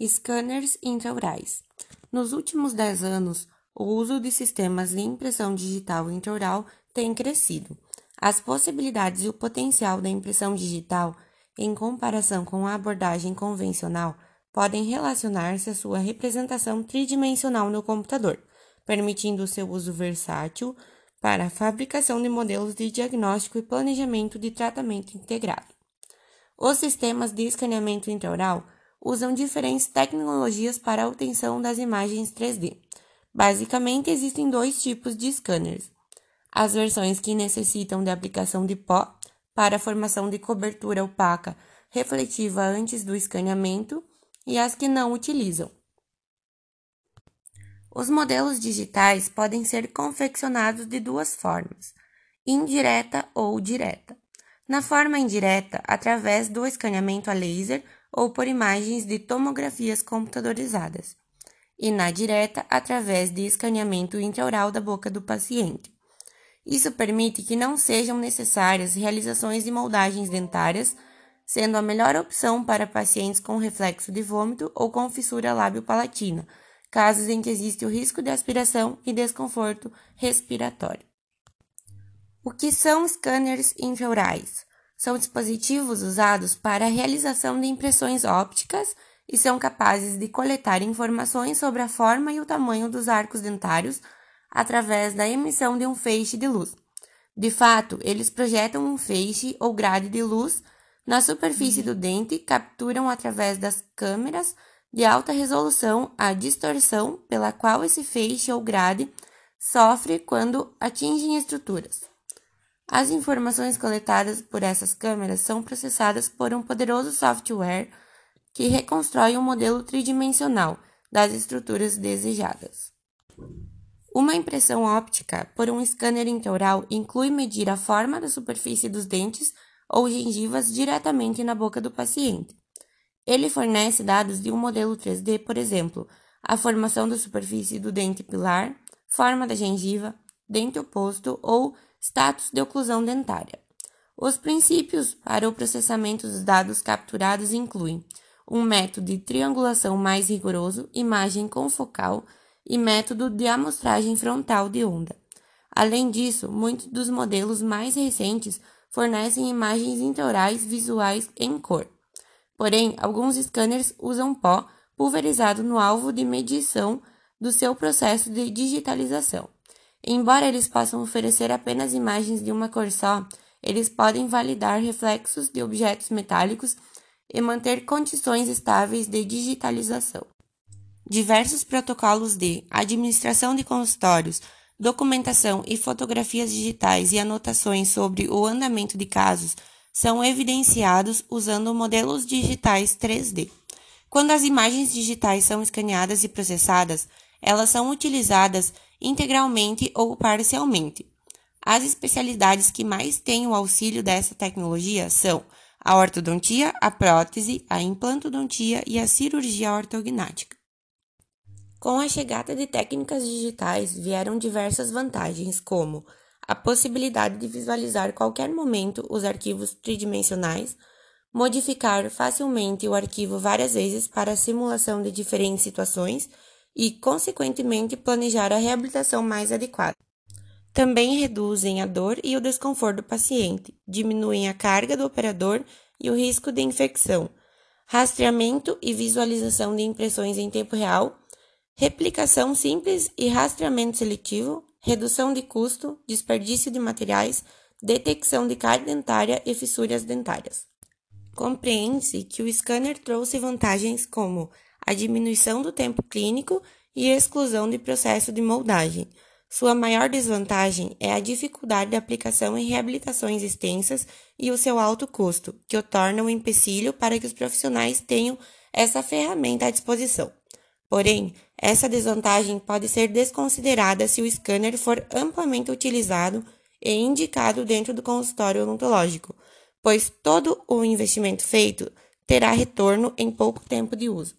Scanners intraorais. Nos últimos 10 anos, o uso de sistemas de impressão digital intraoral tem crescido. As possibilidades e o potencial da impressão digital, em comparação com a abordagem convencional, podem relacionar-se à sua representação tridimensional no computador, permitindo seu uso versátil para a fabricação de modelos de diagnóstico e planejamento de tratamento integrado. Os sistemas de escaneamento intraoral usam diferentes tecnologias para a obtenção das imagens 3D. Basicamente, existem dois tipos de scanners: as versões que necessitam de aplicação de pó para a formação de cobertura opaca refletiva antes do escaneamento e as que não utilizam. Os modelos digitais podem ser confeccionados de duas formas: indireta ou direta. Na forma indireta, através do escaneamento a laser ou por imagens de tomografias computadorizadas, e na direta através de escaneamento intraoral da boca do paciente. Isso permite que não sejam necessárias realizações de moldagens dentárias, sendo a melhor opção para pacientes com reflexo de vômito ou com fissura lábio-palatina, casos em que existe o risco de aspiração e desconforto respiratório. O que são scanners intraorais? São dispositivos usados para a realização de impressões ópticas e são capazes de coletar informações sobre a forma e o tamanho dos arcos dentários através da emissão de um feixe de luz. De fato, eles projetam um feixe ou grade de luz na superfície do dente, capturam através das câmeras de alta resolução a distorção pela qual esse feixe ou grade sofre quando atingem estruturas. As informações coletadas por essas câmeras são processadas por um poderoso software que reconstrói um modelo tridimensional das estruturas desejadas. Uma impressão óptica por um scanner intraoral inclui medir a forma da superfície dos dentes ou gengivas diretamente na boca do paciente. Ele fornece dados de um modelo 3D, por exemplo, a formação da superfície do dente pilar, forma da gengiva, dente oposto ou status de oclusão dentária. Os princípios para o processamento dos dados capturados incluem um método de triangulação mais rigoroso, imagem confocal e método de amostragem frontal de onda. Além disso, muitos dos modelos mais recentes fornecem imagens intraorais visuais em cor. Porém, alguns scanners usam pó pulverizado no alvo de medição do seu processo de digitalização. Embora eles possam oferecer apenas imagens de uma cor só, eles podem validar reflexos de objetos metálicos e manter condições estáveis de digitalização. Diversos protocolos de administração de consultórios, documentação e fotografias digitais e anotações sobre o andamento de casos são evidenciados usando modelos digitais 3D. Quando as imagens digitais são escaneadas e processadas, elas são utilizadas integralmente ou parcialmente. As especialidades que mais têm o auxílio dessa tecnologia são a ortodontia, a prótese, a implantodontia e a cirurgia ortognática. Com a chegada de técnicas digitais vieram diversas vantagens, como a possibilidade de visualizar qualquer momento os arquivos tridimensionais, modificar facilmente o arquivo várias vezes para a simulação de diferentes situações e, consequentemente, planejar a reabilitação mais adequada. Também reduzem a dor e o desconforto do paciente, diminuem a carga do operador e o risco de infecção, rastreamento e visualização de impressões em tempo real, replicação simples e rastreamento seletivo, redução de custo, desperdício de materiais, detecção de cárie dentária e fissuras dentárias. Compreende-se que o scanner trouxe vantagens como a diminuição do tempo clínico e exclusão de processo de moldagem. Sua maior desvantagem é a dificuldade de aplicação em reabilitações extensas e o seu alto custo, que o torna um empecilho para que os profissionais tenham essa ferramenta à disposição. Porém, essa desvantagem pode ser desconsiderada se o scanner for amplamente utilizado e indicado dentro do consultório odontológico, pois todo o investimento feito terá retorno em pouco tempo de uso.